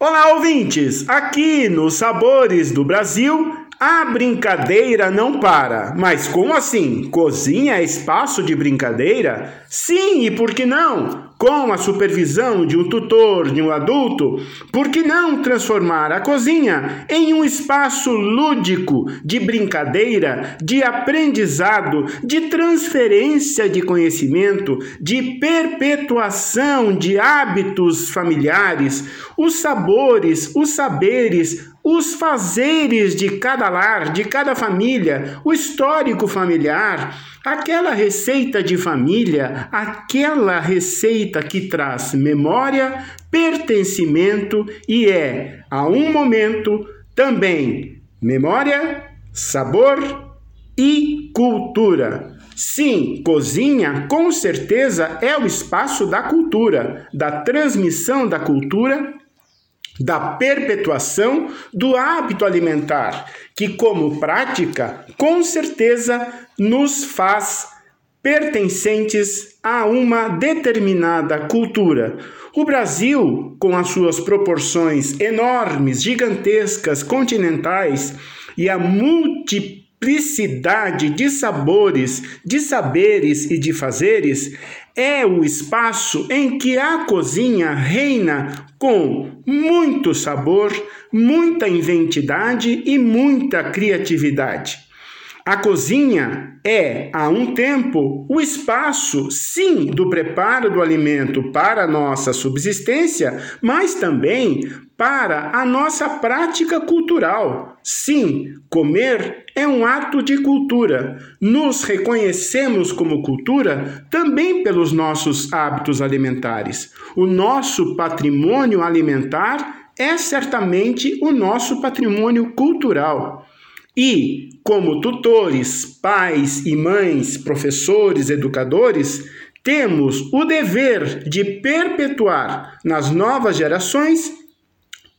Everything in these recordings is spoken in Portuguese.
Olá, ouvintes! Aqui nos Sabores do Brasil, a brincadeira não para. Mas como assim? Cozinha é espaço de brincadeira? Sim, e por que não? Com a supervisão de um tutor, de um adulto, por que não transformar a cozinha em um espaço lúdico de brincadeira, de aprendizado, de transferência de conhecimento, de perpetuação de hábitos familiares, os sabores, os saberes, os fazeres de cada lar, de cada família, o histórico familiar, aquela receita de família, aquela receita que traz memória, pertencimento e é, a um momento, também memória, sabor e cultura. Sim, cozinha com certeza é o espaço da cultura, da transmissão da cultura da perpetuação do hábito alimentar, que, como prática, com certeza nos faz pertencentes a uma determinada cultura. O Brasil, com as suas proporções enormes, gigantescas, continentais e a multiplicidade de sabores, de saberes e de fazeres, é o espaço em que a cozinha reina com muito sabor, muita inventidade e muita criatividade. A cozinha é, há um tempo, o espaço, sim, do preparo do alimento para a nossa subsistência, mas também para a nossa prática cultural. Sim, comer é um ato de cultura. Nos reconhecemos como cultura também pelos nossos hábitos alimentares. O nosso patrimônio alimentar é certamente o nosso patrimônio cultural. E, como tutores, pais e mães, professores, educadores, temos o dever de perpetuar nas novas gerações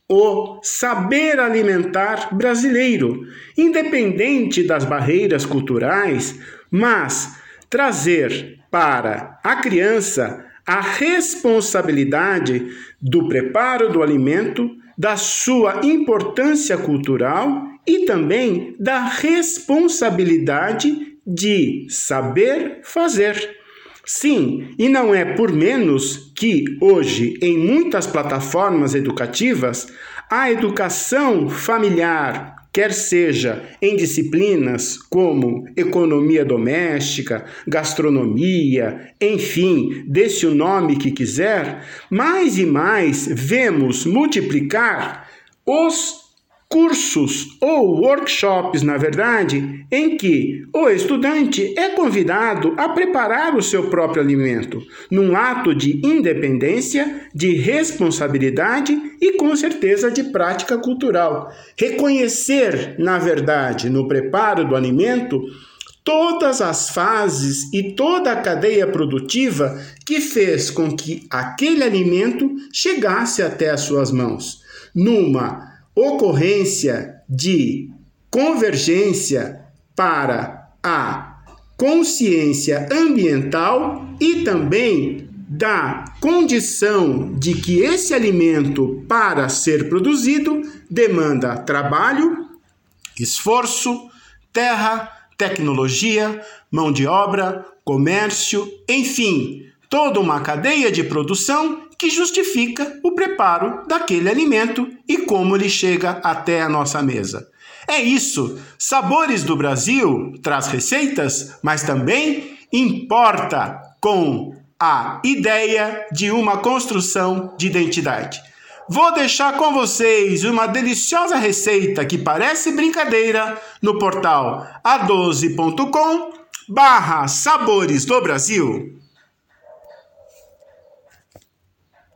o saber alimentar brasileiro, independente das barreiras culturais, mas trazer para a criança a responsabilidade do preparo do alimento, da sua importância cultural e também da responsabilidade de saber fazer. Sim, e não é por menos que hoje, em muitas plataformas educativas, a educação familiar, quer seja em disciplinas como economia doméstica, gastronomia, enfim, desse o nome que quiser, mais e mais vemos multiplicar os cursos ou workshops, na verdade, em que o estudante é convidado a preparar o seu próprio alimento, num ato de independência, de responsabilidade e, com certeza, de prática cultural. Reconhecer, na verdade, no preparo do alimento, todas as fases e toda a cadeia produtiva que fez com que aquele alimento chegasse até as suas mãos, numa ocorrência de convergência para a consciência ambiental e também da condição de que esse alimento, para ser produzido, demanda trabalho, esforço, terra, tecnologia, mão de obra, comércio, enfim, toda uma cadeia de produção que justifica o preparo daquele alimento e como ele chega até a nossa mesa. É isso. Sabores do Brasil traz receitas, mas também importa com a ideia de uma construção de identidade. Vou deixar com vocês uma deliciosa receita que parece brincadeira no portal a12.com barra Sabores do Brasil.